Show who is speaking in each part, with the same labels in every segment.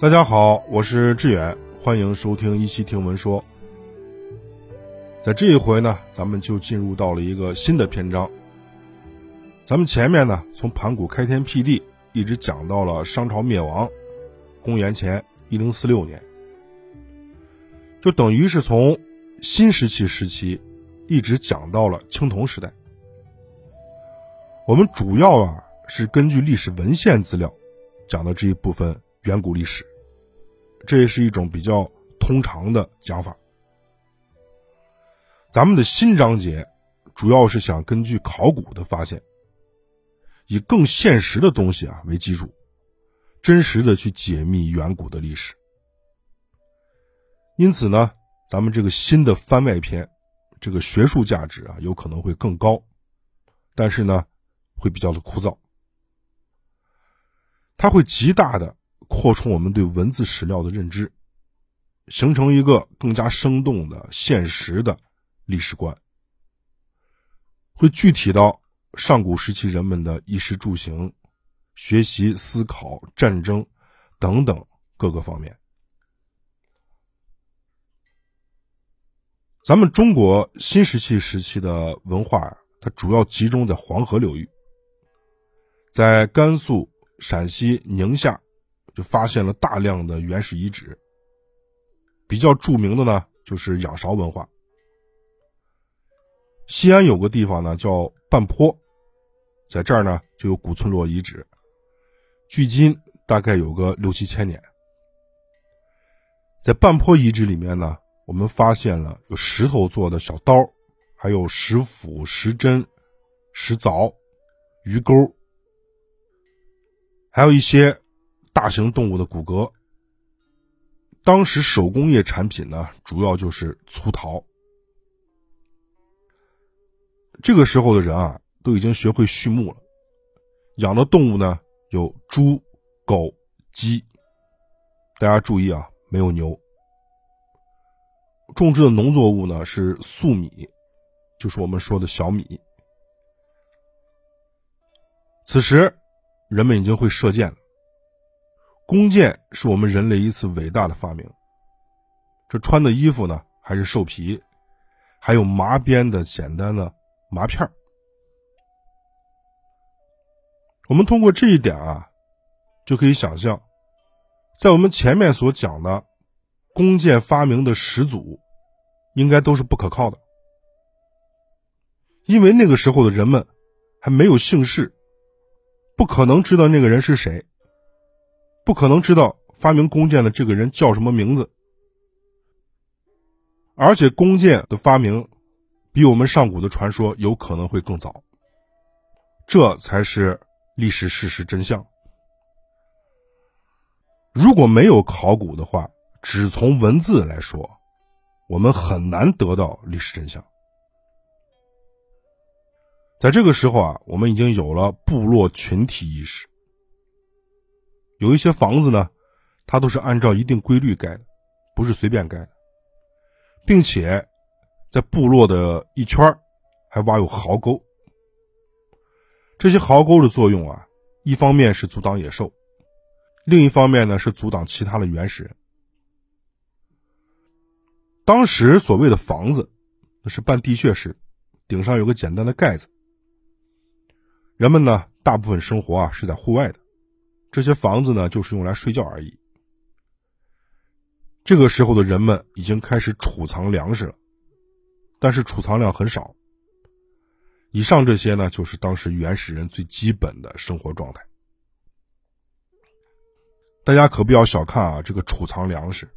Speaker 1: 大家好，我是志远，欢迎收听一期听闻说。在这一回呢，咱们就进入到了一个新的篇章。咱们前面呢，从盘古开天辟地，一直讲到了商朝灭亡，公元前一零四六年，就等于是从新石器时期一直讲到了青铜时代。我们主要啊是根据历史文献资料讲的这一部分远古历史，这也是一种比较通常的讲法。咱们的新章节主要是想根据考古的发现。以更现实的东西啊为基础，真实的去解密远古的历史。因此呢，咱们这个新的番外篇，这个学术价值啊有可能会更高，但是呢，会比较的枯燥。它会极大的扩充我们对文字史料的认知，形成一个更加生动的现实的历史观，会具体到。上古时期人们的衣食住行、学习、思考、战争等等各个方面。咱们中国新石器时期的文化，它主要集中在黄河流域，在甘肃、陕西、宁夏就发现了大量的原始遗址。比较著名的呢，就是仰韶文化。西安有个地方呢，叫半坡，在这儿呢就有古村落遗址，距今大概有个六七千年。在半坡遗址里面呢，我们发现了有石头做的小刀，还有石斧、石针、石凿、鱼钩，还有一些大型动物的骨骼。当时手工业产品呢，主要就是粗陶。这个时候的人啊，都已经学会畜牧了，养的动物呢有猪、狗、鸡。大家注意啊，没有牛。种植的农作物呢是粟米，就是我们说的小米。此时，人们已经会射箭了。弓箭是我们人类一次伟大的发明。这穿的衣服呢还是兽皮，还有麻编的简单的。麻片，我们通过这一点啊，就可以想象，在我们前面所讲的弓箭发明的始祖，应该都是不可靠的，因为那个时候的人们还没有姓氏，不可能知道那个人是谁，不可能知道发明弓箭的这个人叫什么名字，而且弓箭的发明。比我们上古的传说有可能会更早，这才是历史事实真相。如果没有考古的话，只从文字来说，我们很难得到历史真相。在这个时候啊，我们已经有了部落群体意识，有一些房子呢，它都是按照一定规律盖的，不是随便盖的，并且。在部落的一圈还挖有壕沟，这些壕沟的作用啊，一方面是阻挡野兽，另一方面呢是阻挡其他的原始人。当时所谓的房子，那是半地穴式，顶上有个简单的盖子。人们呢，大部分生活啊是在户外的，这些房子呢就是用来睡觉而已。这个时候的人们已经开始储藏粮食了。但是储藏量很少。以上这些呢，就是当时原始人最基本的生活状态。大家可不要小看啊，这个储藏粮食。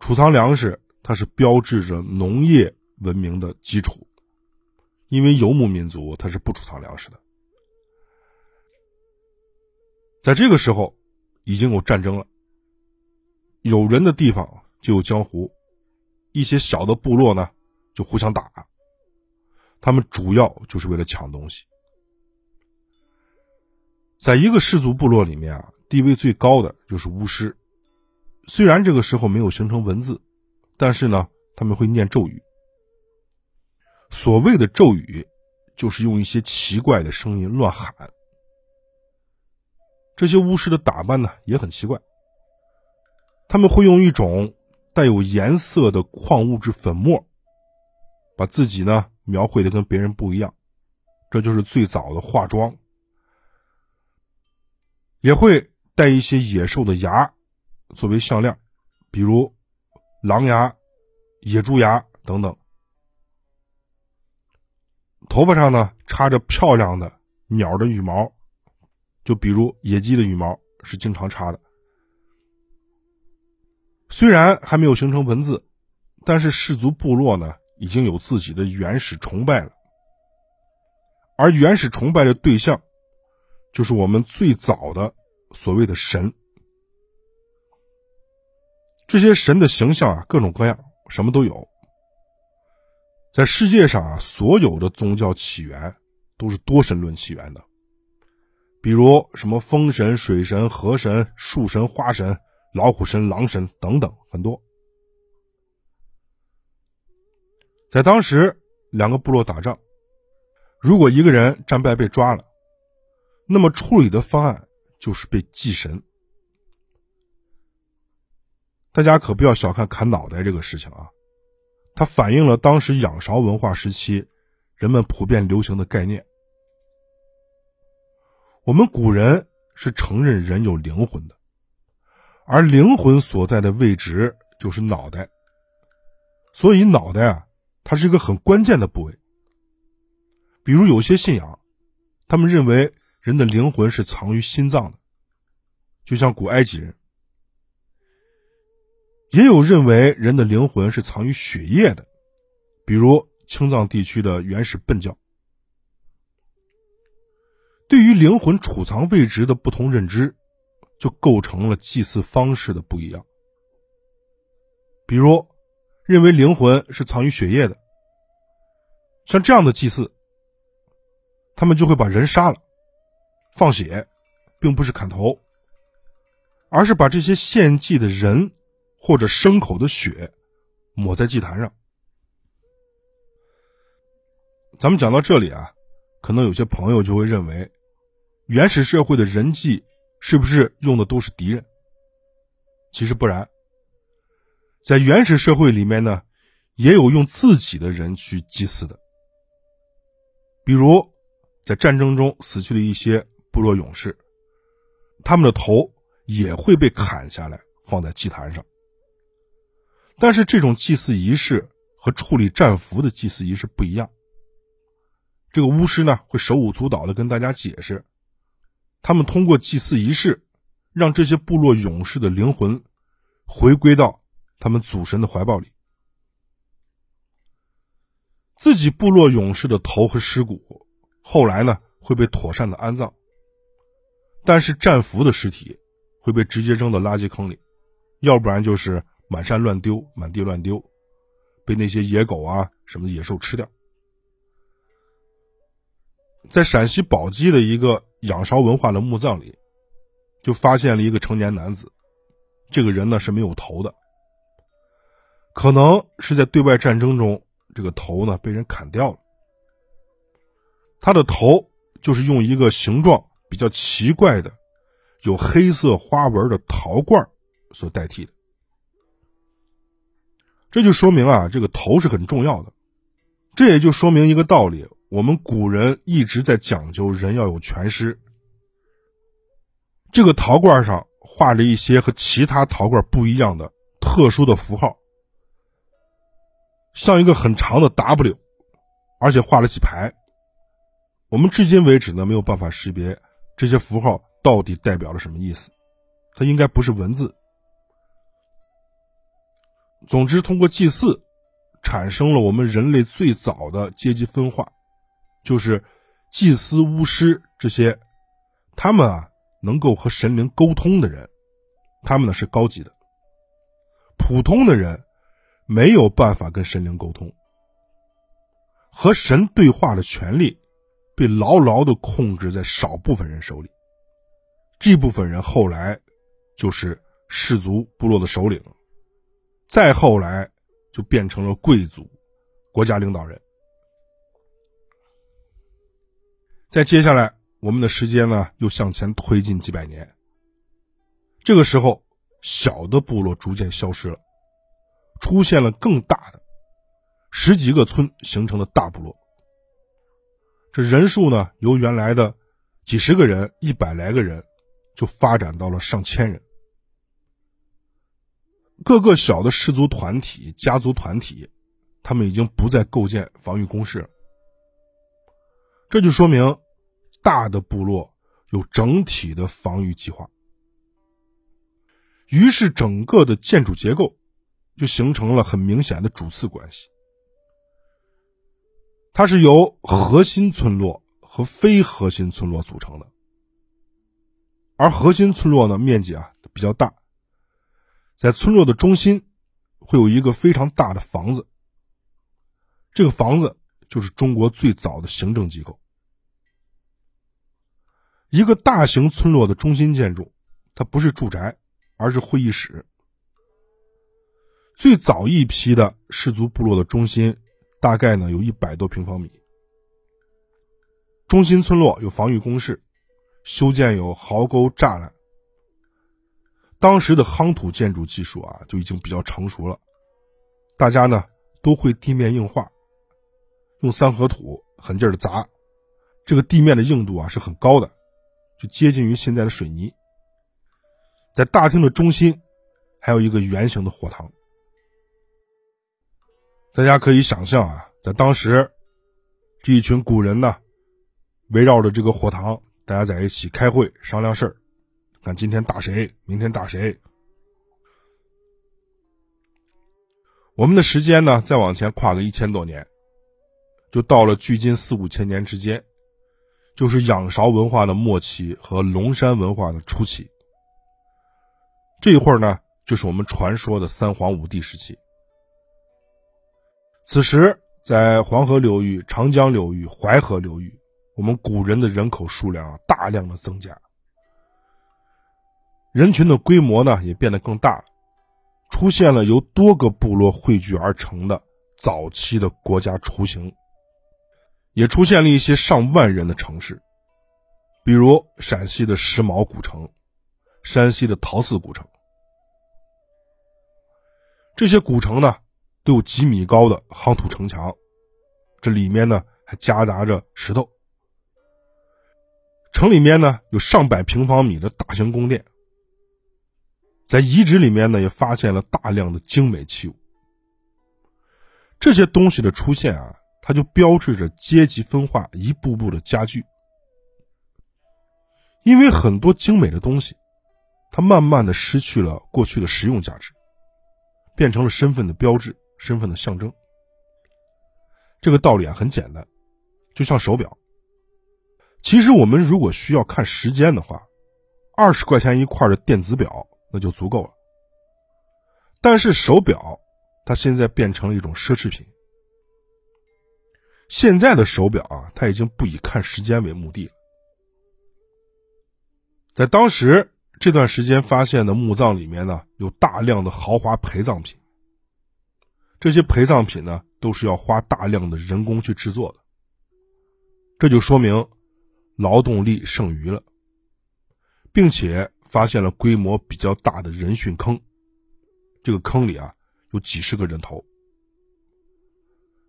Speaker 1: 储藏粮食，它是标志着农业文明的基础，因为游牧民族它是不储藏粮食的。在这个时候，已经有战争了，有人的地方就有江湖，一些小的部落呢。就互相打，他们主要就是为了抢东西。在一个氏族部落里面啊，地位最高的就是巫师。虽然这个时候没有形成文字，但是呢，他们会念咒语。所谓的咒语，就是用一些奇怪的声音乱喊。这些巫师的打扮呢，也很奇怪，他们会用一种带有颜色的矿物质粉末，把自己呢描绘的跟别人不一样，这就是最早的化妆。也会带一些野兽的牙作为项链，比如狼牙、野猪牙等等。头发上呢插着漂亮的鸟的羽毛，就比如野鸡的羽毛是经常插的。虽然还没有形成文字，但是氏族部落呢已经有自己的原始崇拜了，而原始崇拜的对象。就是我们最早的所谓的神，这些神的形象啊，各种各样，什么都有。在世界上啊，所有的宗教起源都是多神论起源的，比如什么风神、水神、河神、树神、花神、老虎神、狼神等等，很多。在当时，两个部落打仗，如果一个人战败被抓了。那么处理的方案就是被祭神。大家可不要小看砍脑袋这个事情啊，它反映了当时仰韶文化时期人们普遍流行的概念。我们古人是承认人有灵魂的，而灵魂所在的位置就是脑袋，所以脑袋啊，它是一个很关键的部位。比如有些信仰，他们认为。人的灵魂是藏于心脏的，就像古埃及人；也有认为人的灵魂是藏于血液的，比如青藏地区的原始苯教。对于灵魂储藏位置的不同认知，就构成了祭祀方式的不一样。比如，认为灵魂是藏于血液的，像这样的祭祀，他们就会把人杀了。放血，并不是砍头，而是把这些献祭的人或者牲口的血抹在祭坛上。咱们讲到这里啊，可能有些朋友就会认为，原始社会的人祭是不是用的都是敌人？其实不然，在原始社会里面呢，也有用自己的人去祭祀的，比如在战争中死去的一些。部落勇士，他们的头也会被砍下来放在祭坛上。但是这种祭祀仪式和处理战俘的祭祀仪式不一样。这个巫师呢会手舞足蹈的跟大家解释，他们通过祭祀仪式，让这些部落勇士的灵魂回归到他们祖神的怀抱里。自己部落勇士的头和尸骨，后来呢会被妥善的安葬。但是战俘的尸体会被直接扔到垃圾坑里，要不然就是满山乱丢、满地乱丢，被那些野狗啊什么野兽吃掉。在陕西宝鸡的一个仰韶文化的墓葬里，就发现了一个成年男子，这个人呢是没有头的，可能是在对外战争中，这个头呢被人砍掉了，他的头就是用一个形状。比较奇怪的，有黑色花纹的陶罐所代替的，这就说明啊，这个头是很重要的。这也就说明一个道理：我们古人一直在讲究人要有全尸。这个陶罐上画着一些和其他陶罐不一样的特殊的符号，像一个很长的 W，而且画了几排。我们至今为止呢，没有办法识别。这些符号到底代表了什么意思？它应该不是文字。总之，通过祭祀，产生了我们人类最早的阶级分化，就是祭司、巫师这些，他们啊能够和神灵沟通的人，他们呢是高级的。普通的人没有办法跟神灵沟通，和神对话的权利。被牢牢的控制在少部分人手里，这部分人后来就是氏族部落的首领，再后来就变成了贵族、国家领导人。在接下来，我们的时间呢又向前推进几百年。这个时候，小的部落逐渐消失了，出现了更大的十几个村形成的大部落。这人数呢，由原来的几十个人、一百来个人，就发展到了上千人。各个小的氏族团体、家族团体，他们已经不再构建防御工事。这就说明，大的部落有整体的防御计划。于是，整个的建筑结构就形成了很明显的主次关系。它是由核心村落和非核心村落组成的，而核心村落呢，面积啊比较大。在村落的中心，会有一个非常大的房子。这个房子就是中国最早的行政机构。一个大型村落的中心建筑，它不是住宅，而是会议室。最早一批的氏族部落的中心，大概呢有一百多平方米。中心村落有防御工事，修建有壕沟栅栏。当时的夯土建筑技术啊，就已经比较成熟了。大家呢都会地面硬化，用三合土狠劲儿的砸，这个地面的硬度啊是很高的，就接近于现在的水泥。在大厅的中心，还有一个圆形的火塘。大家可以想象啊，在当时，这一群古人呢，围绕着这个火塘，大家在一起开会商量事儿。看今天打谁，明天打谁。我们的时间呢，再往前跨个一千多年，就到了距今四五千年之间，就是仰韶文化的末期和龙山文化的初期。这一会儿呢，就是我们传说的三皇五帝时期。此时，在黄河流域、长江流域、淮河流域，我们古人的人口数量大量的增加。人群的规模呢也变得更大，出现了由多个部落汇聚而成的早期的国家雏形，也出现了一些上万人的城市，比如陕西的石峁古城、山西的陶寺古城。这些古城呢都有几米高的夯土城墙，这里面呢还夹杂着石头。城里面呢有上百平方米的大型宫殿。在遗址里面呢，也发现了大量的精美器物。这些东西的出现啊，它就标志着阶级分化一步步的加剧。因为很多精美的东西，它慢慢的失去了过去的实用价值，变成了身份的标志、身份的象征。这个道理啊很简单，就像手表。其实我们如果需要看时间的话，二十块钱一块的电子表。那就足够了。但是手表，它现在变成了一种奢侈品。现在的手表啊，它已经不以看时间为目的了。在当时这段时间发现的墓葬里面呢，有大量的豪华陪葬品。这些陪葬品呢，都是要花大量的人工去制作的。这就说明劳动力剩余了，并且。发现了规模比较大的人殉坑，这个坑里啊有几十个人头。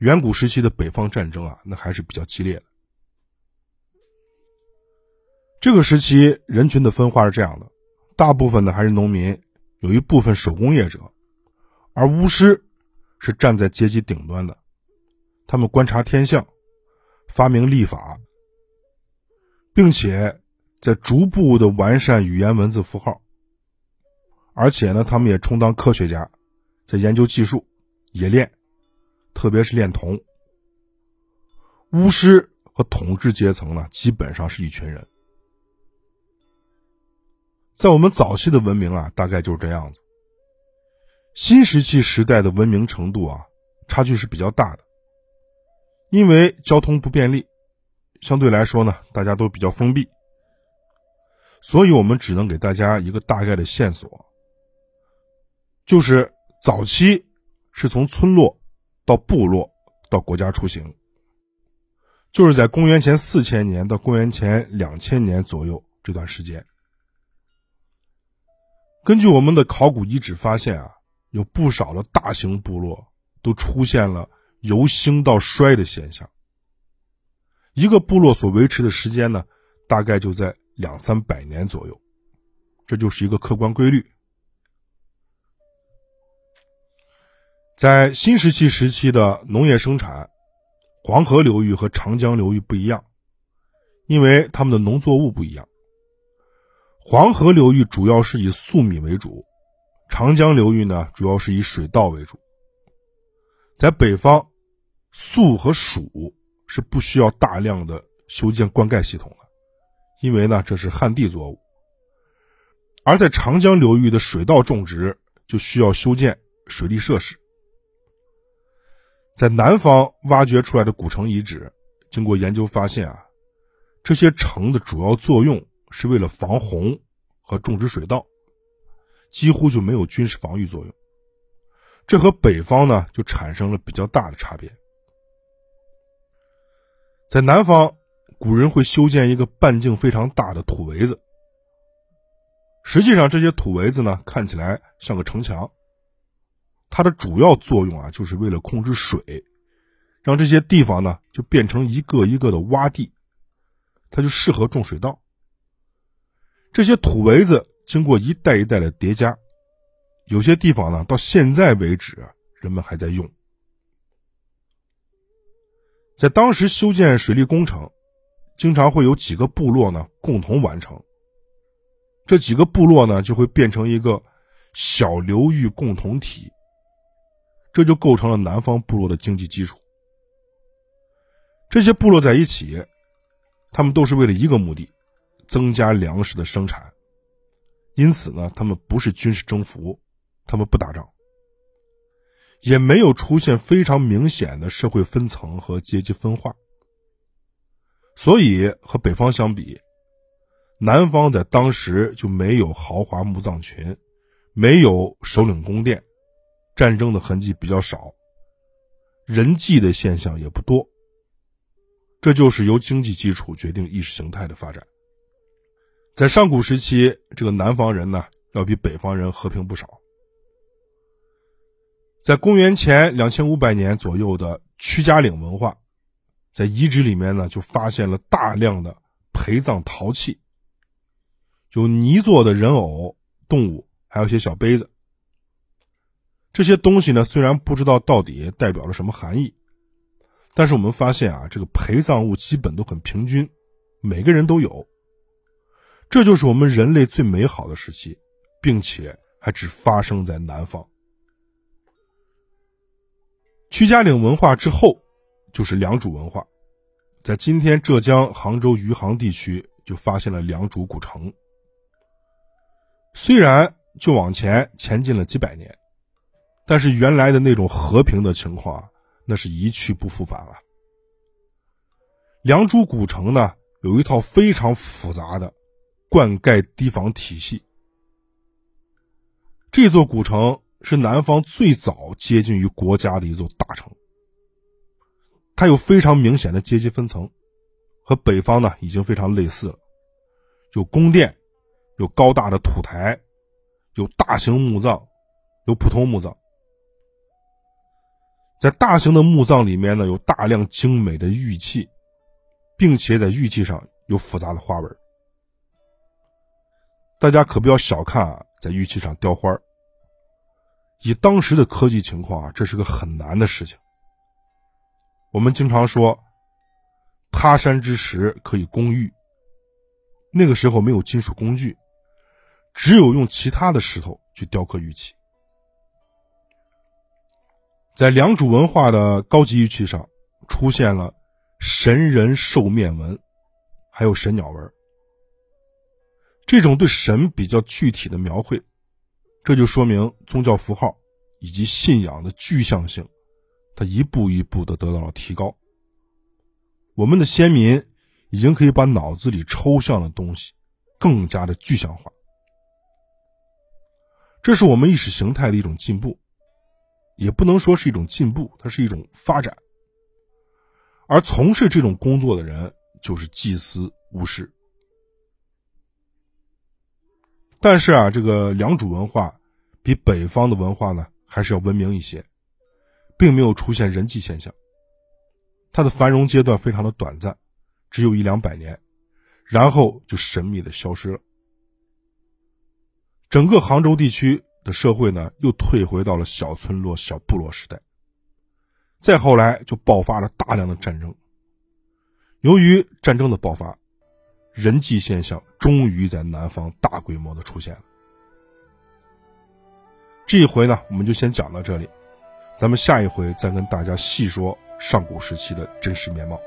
Speaker 1: 远古时期的北方战争啊，那还是比较激烈的。这个时期人群的分化是这样的：大部分呢还是农民，有一部分手工业者，而巫师是站在阶级顶端的，他们观察天象，发明历法，并且。在逐步的完善语言文字符号，而且呢，他们也充当科学家，在研究技术、冶炼，特别是炼铜。巫师和统治阶层呢，基本上是一群人。在我们早期的文明啊，大概就是这样子。新石器时代的文明程度啊，差距是比较大的，因为交通不便利，相对来说呢，大家都比较封闭。所以，我们只能给大家一个大概的线索，就是早期是从村落到部落到国家出行，就是在公元前四千年到公元前两千年左右这段时间。根据我们的考古遗址发现啊，有不少的大型部落都出现了由兴到衰的现象。一个部落所维持的时间呢，大概就在两三百年左右，这就是一个客观规律。在新石器时期的农业生产，黄河流域和长江流域不一样，因为他们的农作物不一样。黄河流域主要是以粟米为主，长江流域呢主要是以水稻为主。在北方，粟和黍是不需要大量的修建灌溉系统的，因为呢这是旱地作物；而在长江流域的水稻种植就需要修建水利设施。在南方挖掘出来的古城遗址，经过研究发现啊，这些城的主要作用是为了防洪和种植水稻，几乎就没有军事防御作用。这和北方呢就产生了比较大的差别。在南方，古人会修建一个半径非常大的土围子，实际上这些土围子呢看起来像个城墙。它的主要作用啊，就是为了控制水，让这些地方呢就变成一个一个的洼地，它就适合种水稻。这些土围子经过一代一代的叠加，有些地方呢到现在为止人们还在用。在当时修建水利工程，经常会有几个部落呢共同完成，这几个部落呢就会变成一个小流域共同体。这就构成了南方部落的经济基础。这些部落在一起，他们都是为了一个目的：增加粮食的生产。因此呢，他们不是军事征服，他们不打仗，也没有出现非常明显的社会分层和阶级分化。所以和北方相比，南方在当时就没有豪华墓葬群，没有首领宫殿。战争的痕迹比较少，人际的现象也不多。这就是由经济基础决定意识形态的发展。在上古时期，这个南方人呢要比北方人和平不少。在公元前两千五百年左右的屈家岭文化，在遗址里面呢就发现了大量的陪葬陶器，有泥做的人偶、动物，还有一些小杯子。这些东西呢，虽然不知道到底代表了什么含义，但是我们发现啊，这个陪葬物基本都很平均，每个人都有。这就是我们人类最美好的时期，并且还只发生在南方。屈家岭文化之后，就是良渚文化，在今天浙江杭州余杭地区就发现了良渚古城。虽然就往前前进了几百年。但是原来的那种和平的情况，那是一去不复返了。良渚古城呢，有一套非常复杂的灌溉堤防体系。这座古城是南方最早接近于国家的一座大城，它有非常明显的阶级分层，和北方呢已经非常类似了。有宫殿，有高大的土台，有大型墓葬，有普通墓葬。在大型的墓葬里面呢，有大量精美的玉器，并且在玉器上有复杂的花纹。大家可不要小看啊，在玉器上雕花以当时的科技情况啊，这是个很难的事情。我们经常说，他山之石可以攻玉。那个时候没有金属工具，只有用其他的石头去雕刻玉器。在良渚文化的高级玉器上，出现了神人兽面纹，还有神鸟纹。这种对神比较具体的描绘，这就说明宗教符号以及信仰的具象性，它一步一步的得到了提高。我们的先民已经可以把脑子里抽象的东西更加的具象化，这是我们意识形态的一种进步。也不能说是一种进步，它是一种发展。而从事这种工作的人就是祭司、巫师。但是啊，这个良渚文化比北方的文化呢还是要文明一些，并没有出现人际现象。它的繁荣阶段非常的短暂，只有一两百年，然后就神秘的消失了。整个杭州地区的社会呢，又退回到了小村落、小部落时代。再后来，就爆发了大量的战争。由于战争的爆发，人迹现象终于在南方大规模的出现了。这一回呢，我们就先讲到这里，咱们下一回再跟大家细说上古时期的真实面貌。